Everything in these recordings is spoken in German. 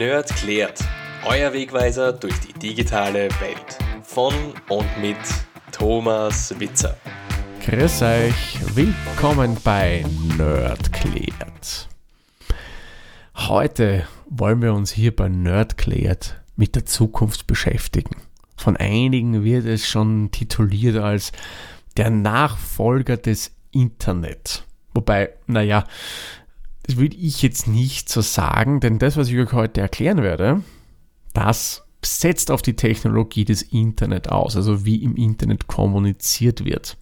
Nerd klärt. Euer Wegweiser durch die digitale Welt. Von und mit Thomas Witzer. Grüß euch, willkommen bei Nerd klärt. Heute wollen wir uns hier bei Nerd klärt mit der Zukunft beschäftigen. Von einigen wird es schon tituliert als der Nachfolger des Internet. Wobei, naja, das würde ich jetzt nicht so sagen, denn das, was ich euch heute erklären werde, das setzt auf die Technologie des Internet aus, also wie im Internet kommuniziert wird.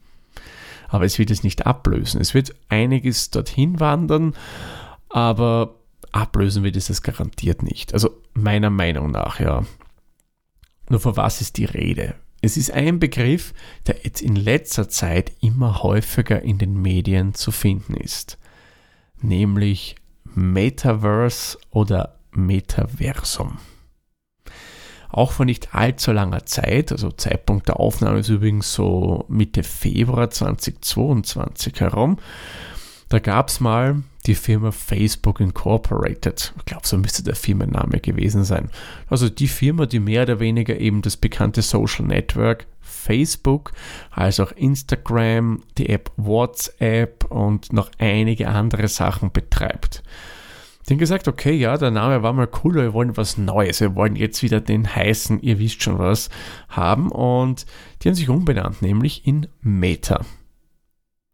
Aber es wird es nicht ablösen. Es wird einiges dorthin wandern, aber ablösen wird es das garantiert nicht. Also meiner Meinung nach, ja. Nur vor was ist die Rede? Es ist ein Begriff, der jetzt in letzter Zeit immer häufiger in den Medien zu finden ist nämlich Metaverse oder Metaversum. Auch vor nicht allzu langer Zeit, also Zeitpunkt der Aufnahme ist übrigens so Mitte Februar 2022 herum, da gab es mal die Firma Facebook Incorporated. Ich glaube, so müsste der Firmenname gewesen sein. Also die Firma, die mehr oder weniger eben das bekannte Social Network Facebook, als auch Instagram, die App WhatsApp und noch einige andere Sachen betreibt. Die haben gesagt, okay, ja, der Name war mal cool, wir wollen was Neues, wir wollen jetzt wieder den heißen, ihr wisst schon was, haben und die haben sich umbenannt, nämlich in Meta.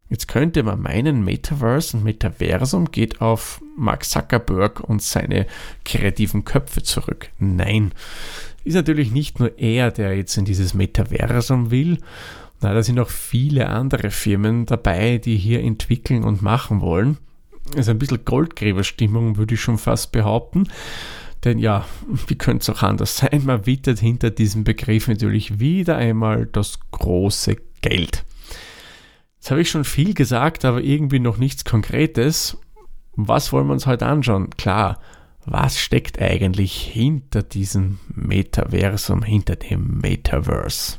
Jetzt könnte man meinen, Metaverse und Metaversum geht auf Mark Zuckerberg und seine kreativen Köpfe zurück. Nein, ist natürlich nicht nur er, der jetzt in dieses Metaversum will. Na, da sind auch viele andere Firmen dabei, die hier entwickeln und machen wollen. Also ein bisschen Goldgräberstimmung, würde ich schon fast behaupten. Denn ja, wie könnte es auch anders sein? Man wittert hinter diesem Begriff natürlich wieder einmal das große Geld. Jetzt habe ich schon viel gesagt, aber irgendwie noch nichts Konkretes. Was wollen wir uns heute anschauen? Klar, was steckt eigentlich hinter diesem Metaversum, hinter dem Metaverse?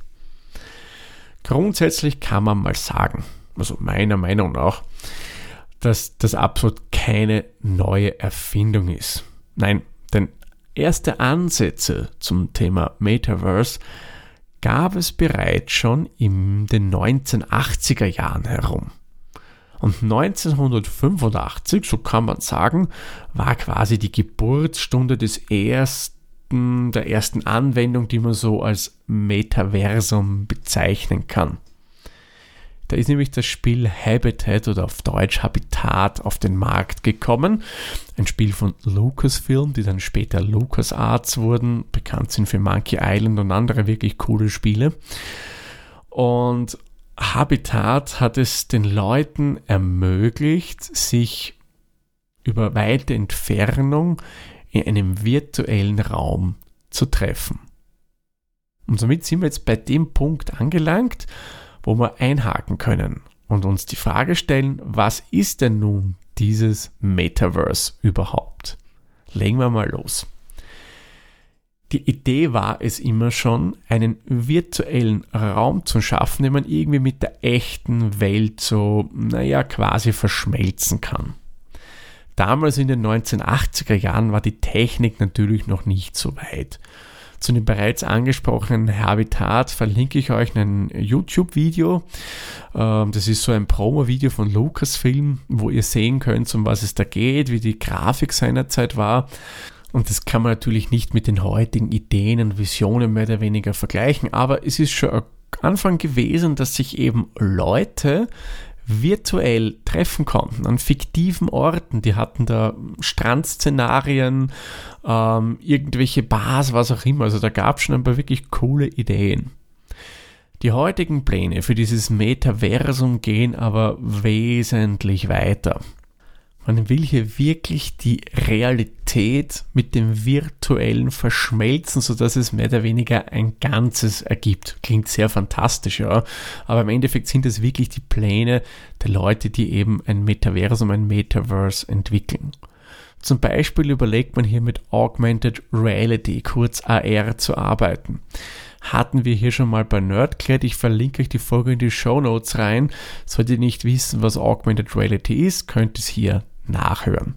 Grundsätzlich kann man mal sagen, also meiner Meinung nach, dass das absolut keine neue Erfindung ist. Nein, denn erste Ansätze zum Thema Metaverse gab es bereits schon in den 1980er Jahren herum. Und 1985, so kann man sagen, war quasi die Geburtsstunde des ersten, der ersten Anwendung, die man so als Metaversum bezeichnen kann. Da ist nämlich das Spiel Habitat oder auf Deutsch Habitat auf den Markt gekommen. Ein Spiel von Lucasfilm, die dann später LucasArts wurden, bekannt sind für Monkey Island und andere wirklich coole Spiele. Und Habitat hat es den Leuten ermöglicht, sich über weite Entfernung in einem virtuellen Raum zu treffen. Und somit sind wir jetzt bei dem Punkt angelangt, wo wir einhaken können und uns die Frage stellen, was ist denn nun dieses Metaverse überhaupt? Legen wir mal los. Die Idee war es immer schon, einen virtuellen Raum zu schaffen, den man irgendwie mit der echten Welt so, naja, quasi verschmelzen kann. Damals in den 1980er Jahren war die Technik natürlich noch nicht so weit. Zu dem bereits angesprochenen Habitat verlinke ich euch ein YouTube-Video. Ähm, das ist so ein Promo-Video von Lucasfilm, wo ihr sehen könnt, um was es da geht, wie die Grafik seinerzeit war. Und das kann man natürlich nicht mit den heutigen Ideen und Visionen mehr oder weniger vergleichen, aber es ist schon ein Anfang gewesen, dass sich eben Leute virtuell treffen konnten an fiktiven Orten. Die hatten da Strandszenarien, ähm, irgendwelche Bars, was auch immer. Also da gab es schon ein paar wirklich coole Ideen. Die heutigen Pläne für dieses Metaversum gehen aber wesentlich weiter. Man will hier wirklich die Realität mit dem Virtuellen verschmelzen, sodass es mehr oder weniger ein Ganzes ergibt. Klingt sehr fantastisch, ja. Aber im Endeffekt sind es wirklich die Pläne der Leute, die eben ein Metaversum, ein Metaverse entwickeln. Zum Beispiel überlegt man hier mit Augmented Reality, kurz AR, zu arbeiten hatten wir hier schon mal bei Nerdclad. Ich verlinke euch die Folge in die Show Notes rein. Solltet ihr nicht wissen, was Augmented Reality ist, könnt ihr es hier nachhören.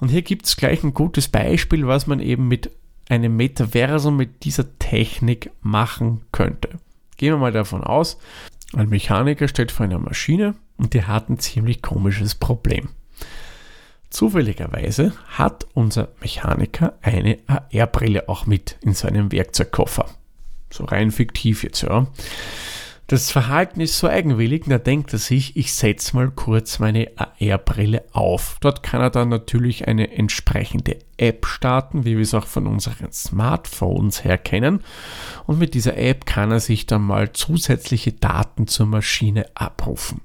Und hier gibt es gleich ein gutes Beispiel, was man eben mit einem Metaversum mit dieser Technik machen könnte. Gehen wir mal davon aus, ein Mechaniker steht vor einer Maschine und die hat ein ziemlich komisches Problem. Zufälligerweise hat unser Mechaniker eine AR-Brille auch mit in seinem Werkzeugkoffer. So rein fiktiv jetzt, ja. Das Verhalten ist so eigenwillig, da denkt er sich, ich setze mal kurz meine AR-Brille auf. Dort kann er dann natürlich eine entsprechende App starten, wie wir es auch von unseren Smartphones her kennen. Und mit dieser App kann er sich dann mal zusätzliche Daten zur Maschine abrufen.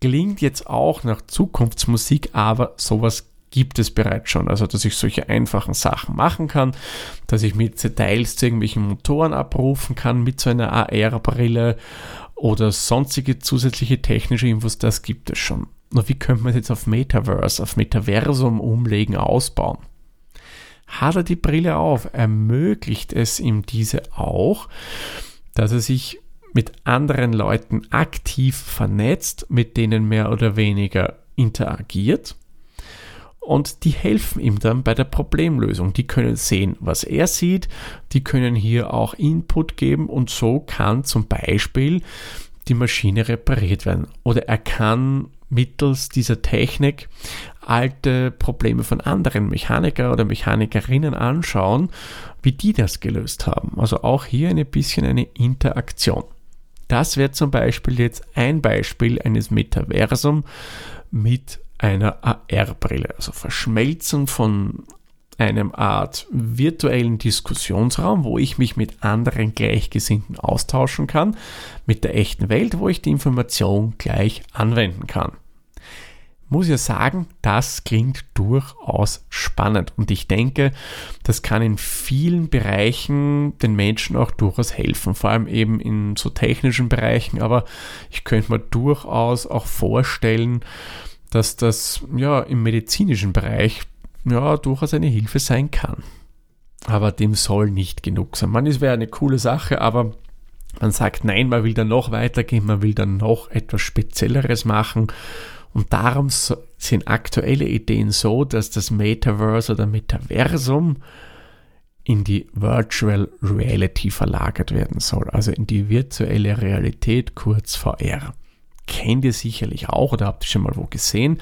Klingt jetzt auch nach Zukunftsmusik, aber sowas gibt es bereits schon. Also, dass ich solche einfachen Sachen machen kann, dass ich mit Details zu irgendwelchen Motoren abrufen kann mit so einer AR-Brille oder sonstige zusätzliche technische Infos, das gibt es schon. Nur wie könnte man es jetzt auf Metaverse, auf Metaversum umlegen, ausbauen? Hat er die Brille auf, ermöglicht es ihm diese auch, dass er sich mit anderen Leuten aktiv vernetzt, mit denen mehr oder weniger interagiert und die helfen ihm dann bei der Problemlösung. Die können sehen, was er sieht, die können hier auch Input geben und so kann zum Beispiel die Maschine repariert werden oder er kann mittels dieser Technik alte Probleme von anderen Mechaniker oder Mechanikerinnen anschauen, wie die das gelöst haben. Also auch hier ein bisschen eine Interaktion. Das wäre zum Beispiel jetzt ein Beispiel eines Metaversum mit einer AR-Brille, also Verschmelzung von einem Art virtuellen Diskussionsraum, wo ich mich mit anderen Gleichgesinnten austauschen kann, mit der echten Welt, wo ich die Information gleich anwenden kann. Muss ja sagen, das klingt durchaus spannend und ich denke, das kann in vielen Bereichen den Menschen auch durchaus helfen, vor allem eben in so technischen Bereichen, aber ich könnte mir durchaus auch vorstellen, dass das ja im medizinischen Bereich ja durchaus eine Hilfe sein kann. Aber dem soll nicht genug sein. Man, es wäre eine coole Sache, aber man sagt nein, man will dann noch weitergehen, man will dann noch etwas Spezielleres machen. Und darum sind aktuelle Ideen so, dass das Metaverse oder Metaversum in die Virtual Reality verlagert werden soll, also in die virtuelle Realität, kurz VR kennt ihr sicherlich auch oder habt ihr schon mal wo gesehen.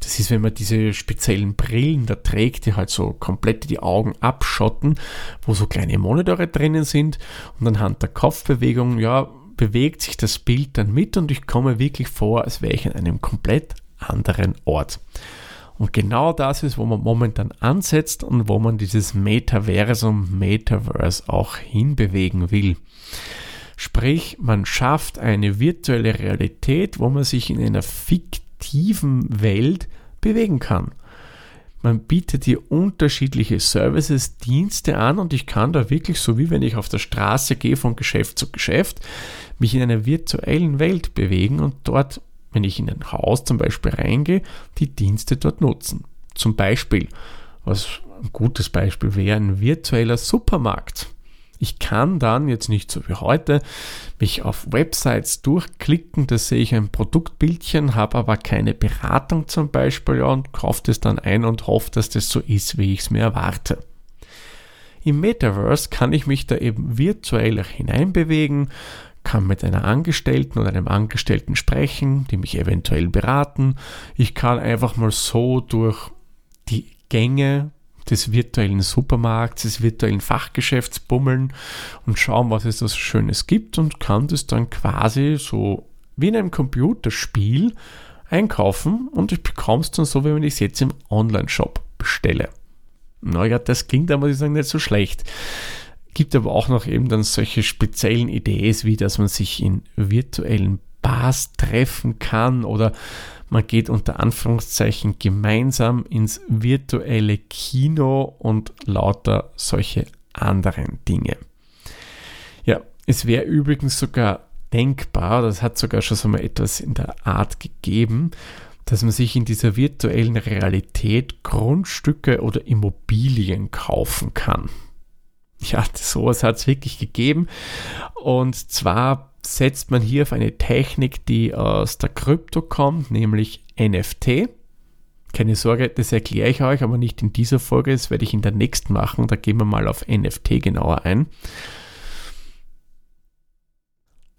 Das ist, wenn man diese speziellen Brillen da trägt, die halt so komplett die Augen abschotten, wo so kleine Monitore drinnen sind und anhand der Kopfbewegung, ja, bewegt sich das Bild dann mit und ich komme wirklich vor, als wäre ich an einem komplett anderen Ort. Und genau das ist, wo man momentan ansetzt und wo man dieses Metaversum, Metaverse auch hinbewegen will. Sprich, man schafft eine virtuelle Realität, wo man sich in einer fiktiven Welt bewegen kann. Man bietet hier unterschiedliche Services, Dienste an und ich kann da wirklich, so wie wenn ich auf der Straße gehe von Geschäft zu Geschäft, mich in einer virtuellen Welt bewegen und dort, wenn ich in ein Haus zum Beispiel reingehe, die Dienste dort nutzen. Zum Beispiel, was ein gutes Beispiel wäre, ein virtueller Supermarkt. Ich kann dann jetzt nicht so wie heute mich auf Websites durchklicken, da sehe ich ein Produktbildchen, habe aber keine Beratung zum Beispiel ja, und kaufe das dann ein und hoffe, dass das so ist, wie ich es mir erwarte. Im Metaverse kann ich mich da eben virtuell hineinbewegen, kann mit einer Angestellten oder einem Angestellten sprechen, die mich eventuell beraten. Ich kann einfach mal so durch die Gänge des virtuellen Supermarkts, des virtuellen Fachgeschäfts bummeln und schauen, was es da so Schönes gibt und kann das dann quasi so wie in einem Computerspiel einkaufen und ich bekomme es dann so, wie wenn ich es jetzt im Online-Shop bestelle. Naja, das klingt aber, muss ich sagen, nicht so schlecht. Gibt aber auch noch eben dann solche speziellen Ideen, wie dass man sich in virtuellen Bars treffen kann oder man geht unter Anführungszeichen gemeinsam ins virtuelle Kino und lauter solche anderen Dinge. Ja, es wäre übrigens sogar denkbar, das hat sogar schon so mal etwas in der Art gegeben, dass man sich in dieser virtuellen Realität Grundstücke oder Immobilien kaufen kann. Ja, sowas hat es wirklich gegeben. Und zwar setzt man hier auf eine Technik, die aus der Krypto kommt, nämlich NFT. Keine Sorge, das erkläre ich euch, aber nicht in dieser Folge, das werde ich in der nächsten machen. Da gehen wir mal auf NFT genauer ein.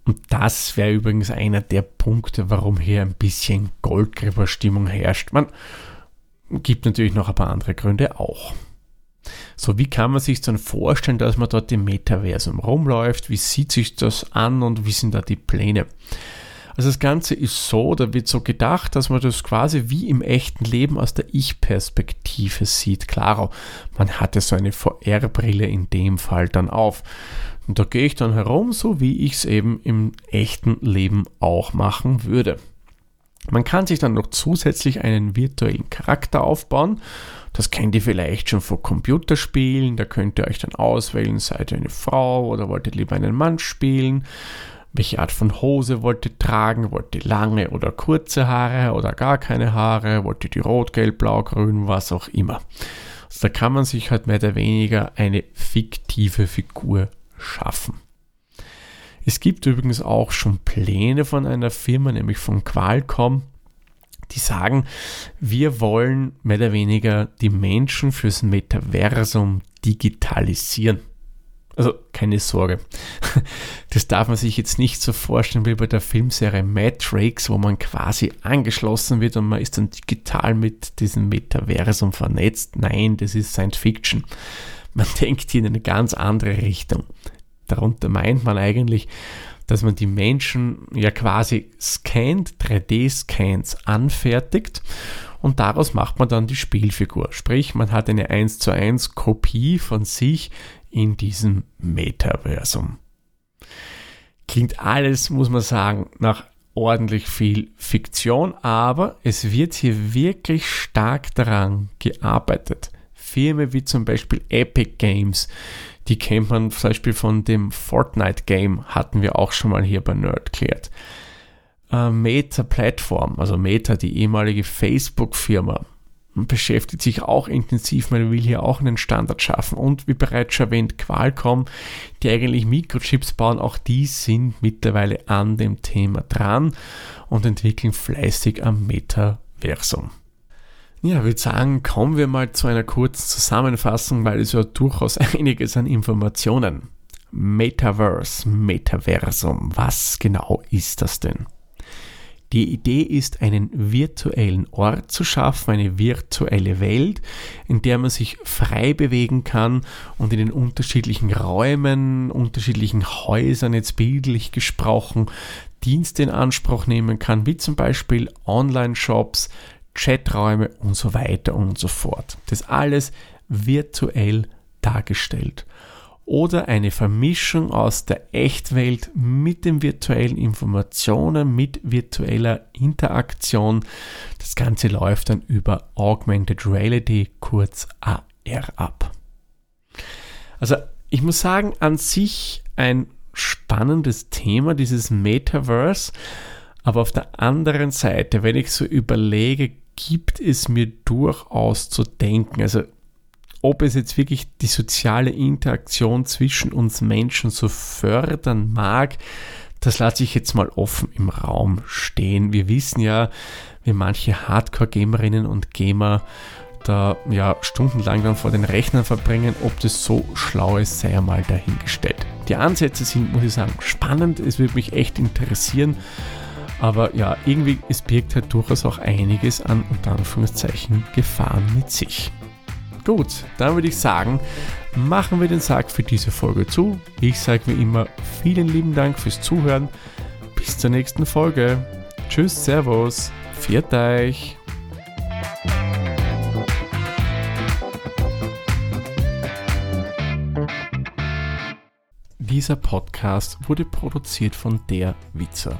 Und das wäre übrigens einer der Punkte, warum hier ein bisschen Goldgräberstimmung herrscht. Man gibt natürlich noch ein paar andere Gründe auch. So, wie kann man sich dann vorstellen, dass man dort im Metaversum rumläuft? Wie sieht sich das an und wie sind da die Pläne? Also das Ganze ist so, da wird so gedacht, dass man das quasi wie im echten Leben aus der Ich-Perspektive sieht. Klaro, man hatte so eine VR-Brille in dem Fall dann auf. Und da gehe ich dann herum, so wie ich es eben im echten Leben auch machen würde. Man kann sich dann noch zusätzlich einen virtuellen Charakter aufbauen. Das kennt ihr vielleicht schon von Computerspielen. Da könnt ihr euch dann auswählen, seid ihr eine Frau oder wollt ihr lieber einen Mann spielen welche Art von Hose wollt ihr tragen, wollt ihr lange oder kurze Haare oder gar keine Haare, wollt ihr die rot, gelb, blau, grün, was auch immer. Also da kann man sich halt mehr oder weniger eine fiktive Figur schaffen. Es gibt übrigens auch schon Pläne von einer Firma, nämlich von Qualcomm, die sagen, wir wollen mehr oder weniger die Menschen fürs Metaversum digitalisieren. Also keine Sorge. Das darf man sich jetzt nicht so vorstellen wie bei der Filmserie Matrix, wo man quasi angeschlossen wird und man ist dann digital mit diesem Metaversum vernetzt. Nein, das ist Science Fiction. Man denkt hier in eine ganz andere Richtung. Darunter meint man eigentlich, dass man die Menschen ja quasi scannt, 3D-Scans anfertigt und daraus macht man dann die Spielfigur. Sprich, man hat eine 1 zu 1 Kopie von sich in diesem Metaversum. Klingt alles, muss man sagen, nach ordentlich viel Fiktion, aber es wird hier wirklich stark daran gearbeitet. Firmen wie zum Beispiel Epic Games, die kennt man zum Beispiel von dem Fortnite Game, hatten wir auch schon mal hier bei Nerdklärt. Äh, Meta Plattform, also Meta, die ehemalige Facebook-Firma, beschäftigt sich auch intensiv, man will hier auch einen Standard schaffen. Und wie bereits schon erwähnt, Qualcomm, die eigentlich Mikrochips bauen, auch die sind mittlerweile an dem Thema dran und entwickeln fleißig am Metaversum. Ja, ich würde sagen, kommen wir mal zu einer kurzen Zusammenfassung, weil es ja durchaus einiges an Informationen. Metaverse, Metaversum, was genau ist das denn? Die Idee ist, einen virtuellen Ort zu schaffen, eine virtuelle Welt, in der man sich frei bewegen kann und in den unterschiedlichen Räumen, unterschiedlichen Häusern, jetzt bildlich gesprochen, Dienste in Anspruch nehmen kann, wie zum Beispiel Online-Shops, Chaträume und so weiter und so fort. Das alles virtuell dargestellt oder eine Vermischung aus der Echtwelt mit den virtuellen Informationen, mit virtueller Interaktion. Das Ganze läuft dann über Augmented Reality, kurz AR ab. Also ich muss sagen, an sich ein spannendes Thema, dieses Metaverse. Aber auf der anderen Seite, wenn ich so überlege, gibt es mir durchaus zu denken. Also ob es jetzt wirklich die soziale Interaktion zwischen uns Menschen so fördern mag, das lasse ich jetzt mal offen im Raum stehen. Wir wissen ja, wie manche Hardcore-Gamerinnen und Gamer da ja stundenlang dann vor den Rechnern verbringen, ob das so schlau ist, sei ja mal dahingestellt. Die Ansätze sind, muss ich sagen, spannend, es würde mich echt interessieren, aber ja, irgendwie, es birgt halt durchaus auch einiges an, unter Anführungszeichen, Gefahren mit sich. Gut, dann würde ich sagen, machen wir den Sack für diese Folge zu. Ich sage wie immer vielen lieben Dank fürs Zuhören. Bis zur nächsten Folge. Tschüss, Servus, viert euch. Dieser Podcast wurde produziert von der Witzer.